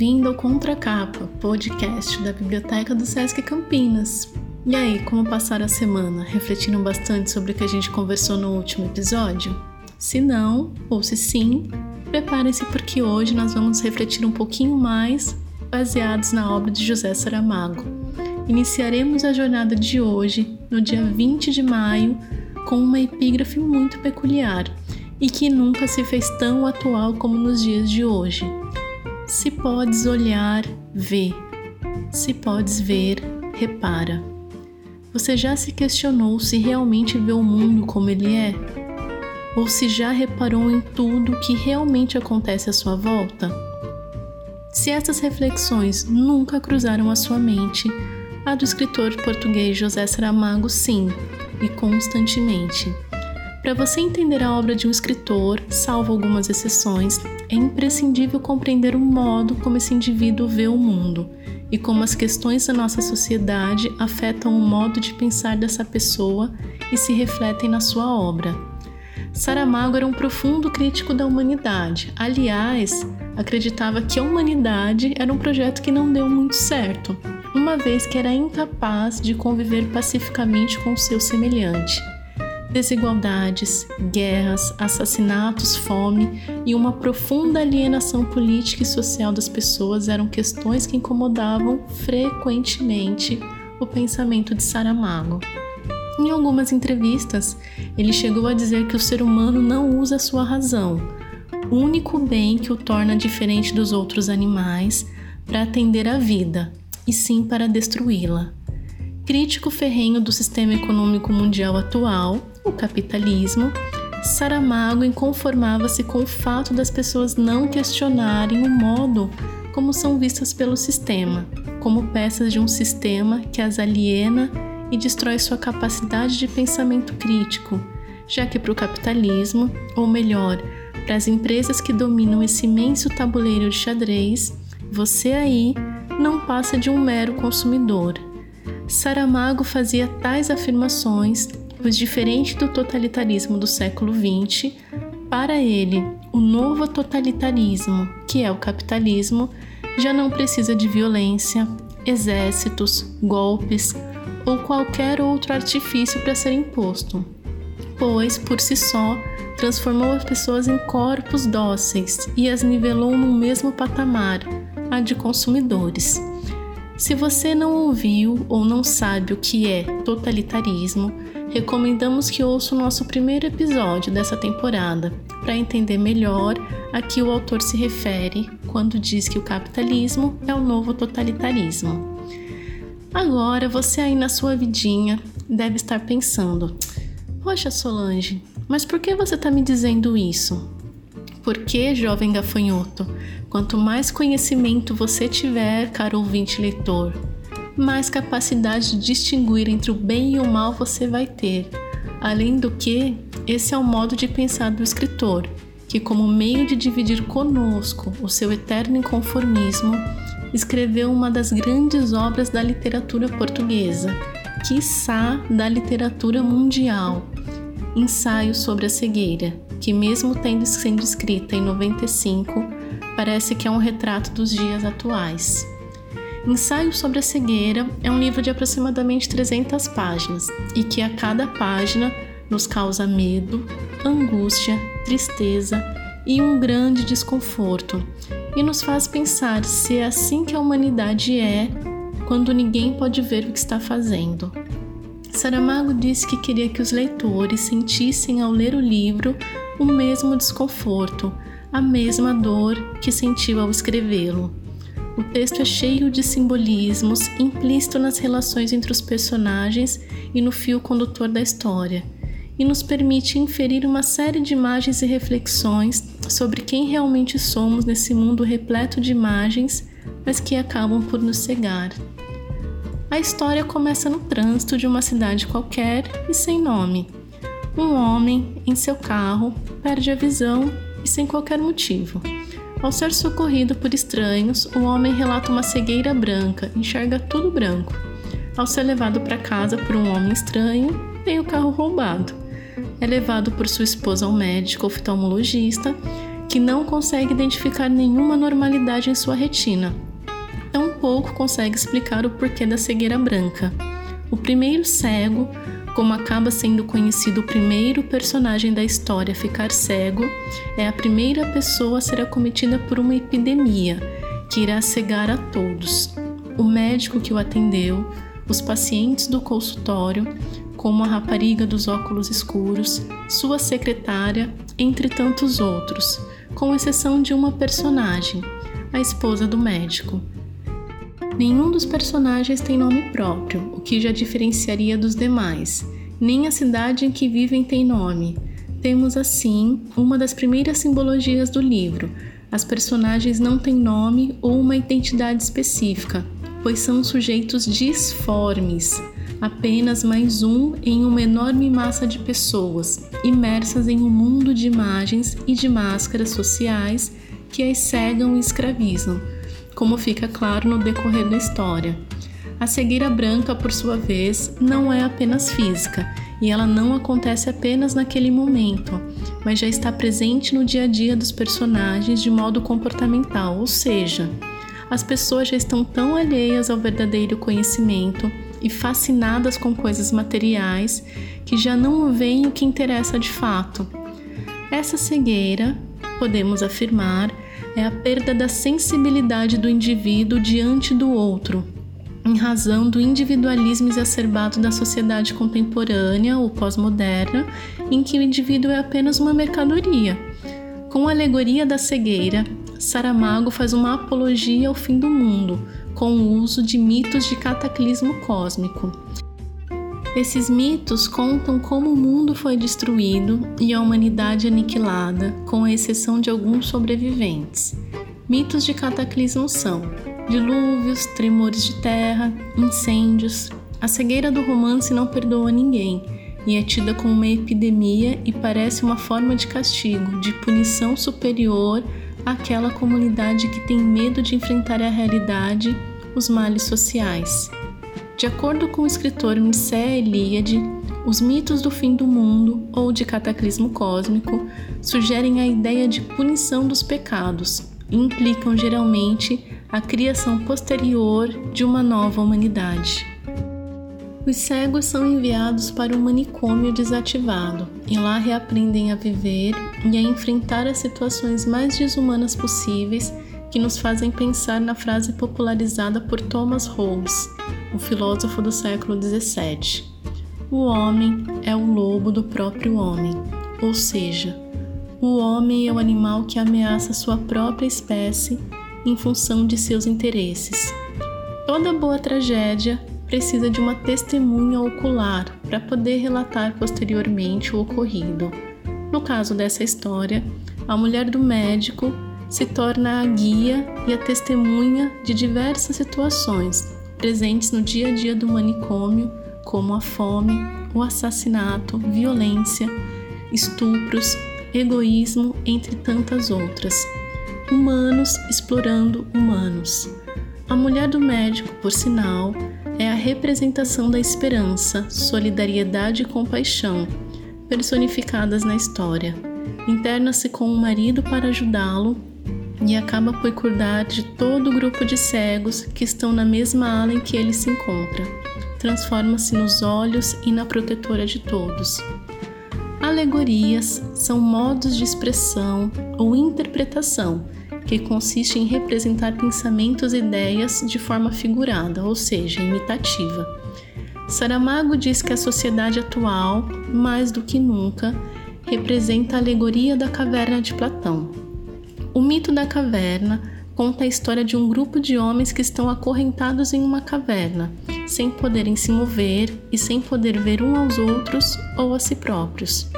bem-vindo ao Contracapa, podcast da Biblioteca do Sesc Campinas. E aí, como passaram a semana? Refletiram bastante sobre o que a gente conversou no último episódio? Se não, ou se sim, preparem-se porque hoje nós vamos refletir um pouquinho mais baseados na obra de José Saramago. Iniciaremos a jornada de hoje, no dia 20 de maio, com uma epígrafe muito peculiar e que nunca se fez tão atual como nos dias de hoje. Se podes olhar, vê. Se podes ver, repara. Você já se questionou se realmente vê o mundo como ele é? Ou se já reparou em tudo que realmente acontece à sua volta? Se essas reflexões nunca cruzaram a sua mente, a do escritor português José Saramago, sim, e constantemente. Para você entender a obra de um escritor, salvo algumas exceções, é imprescindível compreender o modo como esse indivíduo vê o mundo e como as questões da nossa sociedade afetam o modo de pensar dessa pessoa e se refletem na sua obra. Saramago era um profundo crítico da humanidade. Aliás, acreditava que a humanidade era um projeto que não deu muito certo, uma vez que era incapaz de conviver pacificamente com o seu semelhante. Desigualdades, guerras, assassinatos, fome e uma profunda alienação política e social das pessoas eram questões que incomodavam frequentemente o pensamento de Saramago. Em algumas entrevistas, ele chegou a dizer que o ser humano não usa sua razão, único bem que o torna diferente dos outros animais, para atender à vida, e sim para destruí-la. Crítico ferrenho do sistema econômico mundial atual, o capitalismo, Saramago inconformava-se com o fato das pessoas não questionarem o modo como são vistas pelo sistema, como peças de um sistema que as aliena e destrói sua capacidade de pensamento crítico, já que para o capitalismo, ou melhor, para as empresas que dominam esse imenso tabuleiro de xadrez, você aí não passa de um mero consumidor. Saramago fazia tais afirmações pois diferente do totalitarismo do século XX, para ele, o novo totalitarismo, que é o capitalismo, já não precisa de violência, exércitos, golpes ou qualquer outro artifício para ser imposto, pois, por si só, transformou as pessoas em corpos dóceis e as nivelou no mesmo patamar, a de consumidores. Se você não ouviu ou não sabe o que é totalitarismo, recomendamos que ouça o nosso primeiro episódio dessa temporada para entender melhor a que o autor se refere quando diz que o capitalismo é o novo totalitarismo. Agora, você aí na sua vidinha deve estar pensando: Poxa, Solange, mas por que você está me dizendo isso? Porque, jovem gafanhoto, quanto mais conhecimento você tiver, caro ouvinte leitor, mais capacidade de distinguir entre o bem e o mal você vai ter. Além do que, esse é o modo de pensar do escritor, que, como meio de dividir conosco o seu eterno inconformismo, escreveu uma das grandes obras da literatura portuguesa, quiçá da literatura mundial, Ensaio sobre a Cegueira, que, mesmo tendo sido escrita em 95, parece que é um retrato dos dias atuais. Ensaio sobre a Cegueira é um livro de aproximadamente 300 páginas e que a cada página nos causa medo, angústia, tristeza e um grande desconforto, e nos faz pensar se é assim que a humanidade é quando ninguém pode ver o que está fazendo. Saramago disse que queria que os leitores sentissem ao ler o livro o mesmo desconforto, a mesma dor que sentiu ao escrevê-lo. O texto é cheio de simbolismos, implícito nas relações entre os personagens e no fio condutor da história, e nos permite inferir uma série de imagens e reflexões sobre quem realmente somos nesse mundo repleto de imagens, mas que acabam por nos cegar. A história começa no trânsito de uma cidade qualquer e sem nome. Um homem, em seu carro, perde a visão e sem qualquer motivo. Ao ser socorrido por estranhos, o homem relata uma cegueira branca, enxerga tudo branco. Ao ser levado para casa por um homem estranho, tem o carro roubado. É levado por sua esposa ao médico oftalmologista, que não consegue identificar nenhuma normalidade em sua retina. Tampouco consegue explicar o porquê da cegueira branca. O primeiro cego, como acaba sendo conhecido o primeiro personagem da história a ficar cego, é a primeira pessoa a ser acometida por uma epidemia que irá cegar a todos. O médico que o atendeu, os pacientes do consultório, como a rapariga dos óculos escuros, sua secretária, entre tantos outros, com exceção de uma personagem, a esposa do médico. Nenhum dos personagens tem nome próprio, o que já diferenciaria dos demais. Nem a cidade em que vivem tem nome. Temos assim uma das primeiras simbologias do livro. As personagens não têm nome ou uma identidade específica, pois são sujeitos disformes, apenas mais um em uma enorme massa de pessoas, imersas em um mundo de imagens e de máscaras sociais que as cegam e escravizam, como fica claro no decorrer da história. A cegueira branca, por sua vez, não é apenas física e ela não acontece apenas naquele momento, mas já está presente no dia a dia dos personagens de modo comportamental, ou seja, as pessoas já estão tão alheias ao verdadeiro conhecimento e fascinadas com coisas materiais que já não veem o que interessa de fato. Essa cegueira, podemos afirmar, é a perda da sensibilidade do indivíduo diante do outro, em razão do individualismo exacerbado da sociedade contemporânea ou pós-moderna, em que o indivíduo é apenas uma mercadoria. Com a alegoria da cegueira, Saramago faz uma apologia ao fim do mundo, com o uso de mitos de cataclismo cósmico. Esses mitos contam como o mundo foi destruído e a humanidade aniquilada, com exceção de alguns sobreviventes. Mitos de cataclismo são dilúvios, tremores de terra, incêndios. A cegueira do romance não perdoa ninguém e é tida como uma epidemia e parece uma forma de castigo, de punição superior àquela comunidade que tem medo de enfrentar a realidade, os males sociais. De acordo com o escritor Mircea Eliade, os mitos do fim do mundo ou de cataclismo cósmico sugerem a ideia de punição dos pecados e implicam geralmente a criação posterior de uma nova humanidade. Os cegos são enviados para um manicômio desativado e lá reaprendem a viver e a enfrentar as situações mais desumanas possíveis que nos fazem pensar na frase popularizada por Thomas Hobbes, o filósofo do século XVII: O homem é o lobo do próprio homem, ou seja, o homem é o animal que ameaça sua própria espécie em função de seus interesses. Toda boa tragédia precisa de uma testemunha ocular para poder relatar posteriormente o ocorrido. No caso dessa história, a mulher do médico se torna a guia e a testemunha de diversas situações presentes no dia a dia do manicômio, como a fome, o assassinato, violência, estupros, egoísmo, entre tantas outras. Humanos explorando humanos. A mulher do médico, por sinal, é a representação da esperança, solidariedade e compaixão, personificadas na história. Interna-se com o marido para ajudá-lo e acaba por cuidar de todo o grupo de cegos que estão na mesma ala em que ele se encontra. Transforma-se nos olhos e na protetora de todos. Alegorias são modos de expressão ou interpretação que consiste em representar pensamentos e ideias de forma figurada, ou seja, imitativa. Saramago diz que a sociedade atual, mais do que nunca, representa a alegoria da caverna de Platão. O mito da caverna conta a história de um grupo de homens que estão acorrentados em uma caverna, sem poderem se mover e sem poder ver um aos outros ou a si próprios.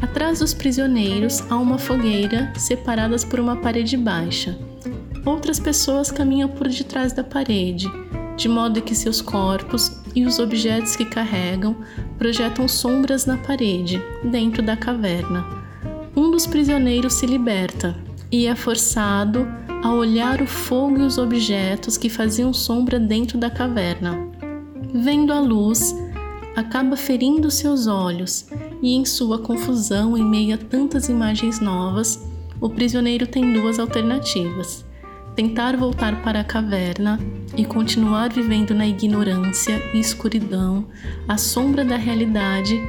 Atrás dos prisioneiros há uma fogueira separadas por uma parede baixa. Outras pessoas caminham por detrás da parede, de modo que seus corpos e os objetos que carregam projetam sombras na parede, dentro da caverna. Um dos prisioneiros se liberta e é forçado a olhar o fogo e os objetos que faziam sombra dentro da caverna. Vendo a luz, acaba ferindo seus olhos e, em sua confusão em meio a tantas imagens novas, o prisioneiro tem duas alternativas: tentar voltar para a caverna e continuar vivendo na ignorância e escuridão, à sombra da realidade,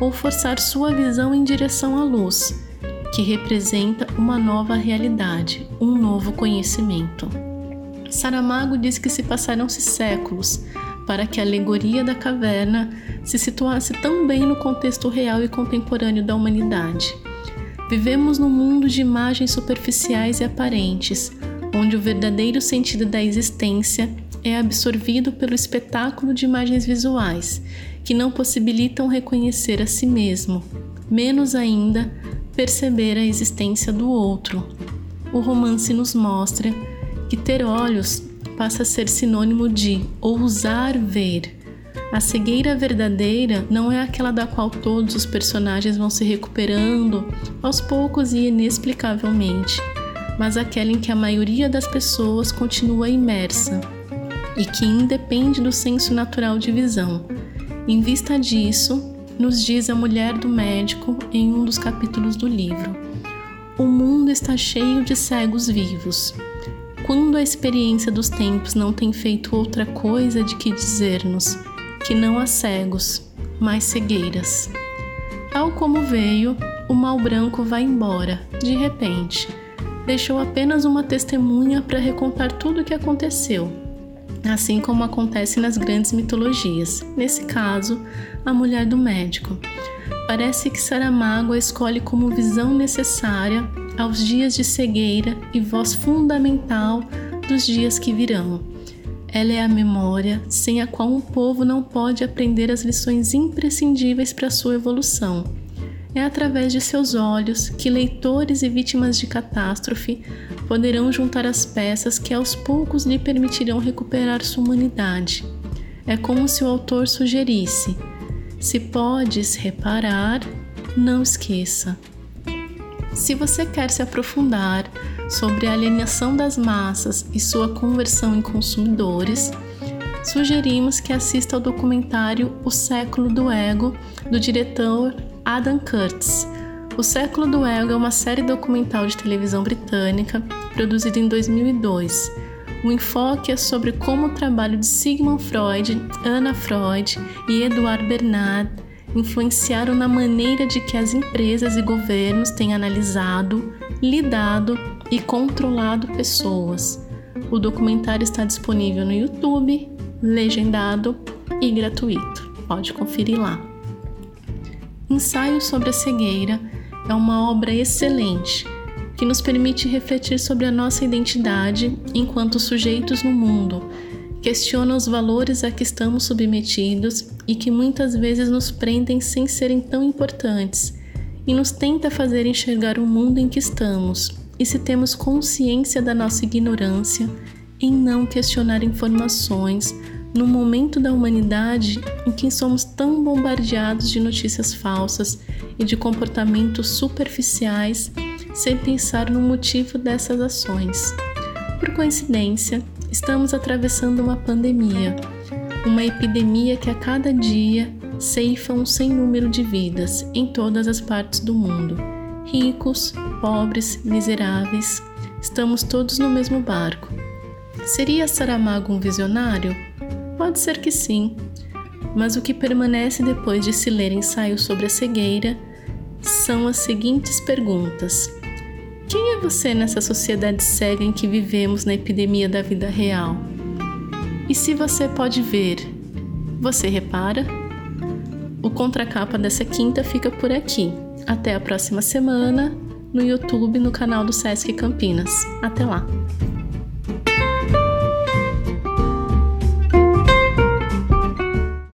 ou forçar sua visão em direção à luz, que representa uma nova realidade, um novo conhecimento. Saramago diz que se passaram-se séculos para que a alegoria da caverna se situasse tão bem no contexto real e contemporâneo da humanidade. Vivemos num mundo de imagens superficiais e aparentes, onde o verdadeiro sentido da existência é absorvido pelo espetáculo de imagens visuais, que não possibilitam reconhecer a si mesmo, menos ainda perceber a existência do outro. O romance nos mostra que ter olhos passa a ser sinônimo de ousar ver. A cegueira verdadeira não é aquela da qual todos os personagens vão se recuperando aos poucos e inexplicavelmente, mas aquela em que a maioria das pessoas continua imersa e que independe do senso natural de visão. Em vista disso, nos diz a mulher do médico em um dos capítulos do livro: O mundo está cheio de cegos vivos quando a experiência dos tempos não tem feito outra coisa de que dizer-nos que não há cegos, mas cegueiras. Tal como veio, o mal branco vai embora, de repente. Deixou apenas uma testemunha para recontar tudo o que aconteceu, assim como acontece nas grandes mitologias, nesse caso, a mulher do médico. Parece que Saramago a escolhe como visão necessária aos dias de cegueira e voz fundamental dos dias que virão. Ela é a memória sem a qual um povo não pode aprender as lições imprescindíveis para sua evolução. É através de seus olhos que leitores e vítimas de catástrofe poderão juntar as peças que aos poucos lhe permitirão recuperar sua humanidade. É como se o autor sugerisse: se podes reparar, não esqueça. Se você quer se aprofundar sobre a alienação das massas e sua conversão em consumidores, sugerimos que assista ao documentário O Século do Ego, do diretor Adam Curtis. O Século do Ego é uma série documental de televisão britânica produzida em 2002. O enfoque é sobre como o trabalho de Sigmund Freud, Anna Freud e Eduard Bernard influenciaram na maneira de que as empresas e governos têm analisado, lidado e controlado pessoas. O documentário está disponível no YouTube, legendado e gratuito. Pode conferir lá. Ensaio sobre a cegueira é uma obra excelente que nos permite refletir sobre a nossa identidade enquanto sujeitos no mundo questiona os valores a que estamos submetidos e que muitas vezes nos prendem sem serem tão importantes, e nos tenta fazer enxergar o mundo em que estamos, e se temos consciência da nossa ignorância em não questionar informações no momento da humanidade em que somos tão bombardeados de notícias falsas e de comportamentos superficiais sem pensar no motivo dessas ações. Por coincidência, Estamos atravessando uma pandemia, uma epidemia que a cada dia ceifa um sem número de vidas em todas as partes do mundo. Ricos, pobres, miseráveis, estamos todos no mesmo barco. Seria Saramago um visionário? Pode ser que sim, mas o que permanece depois de se ler ensaios sobre a cegueira são as seguintes perguntas: quem é você nessa sociedade cega em que vivemos na epidemia da vida real? E se você pode ver, você repara? O contracapa dessa quinta fica por aqui. Até a próxima semana no YouTube no canal do Sesc Campinas. Até lá!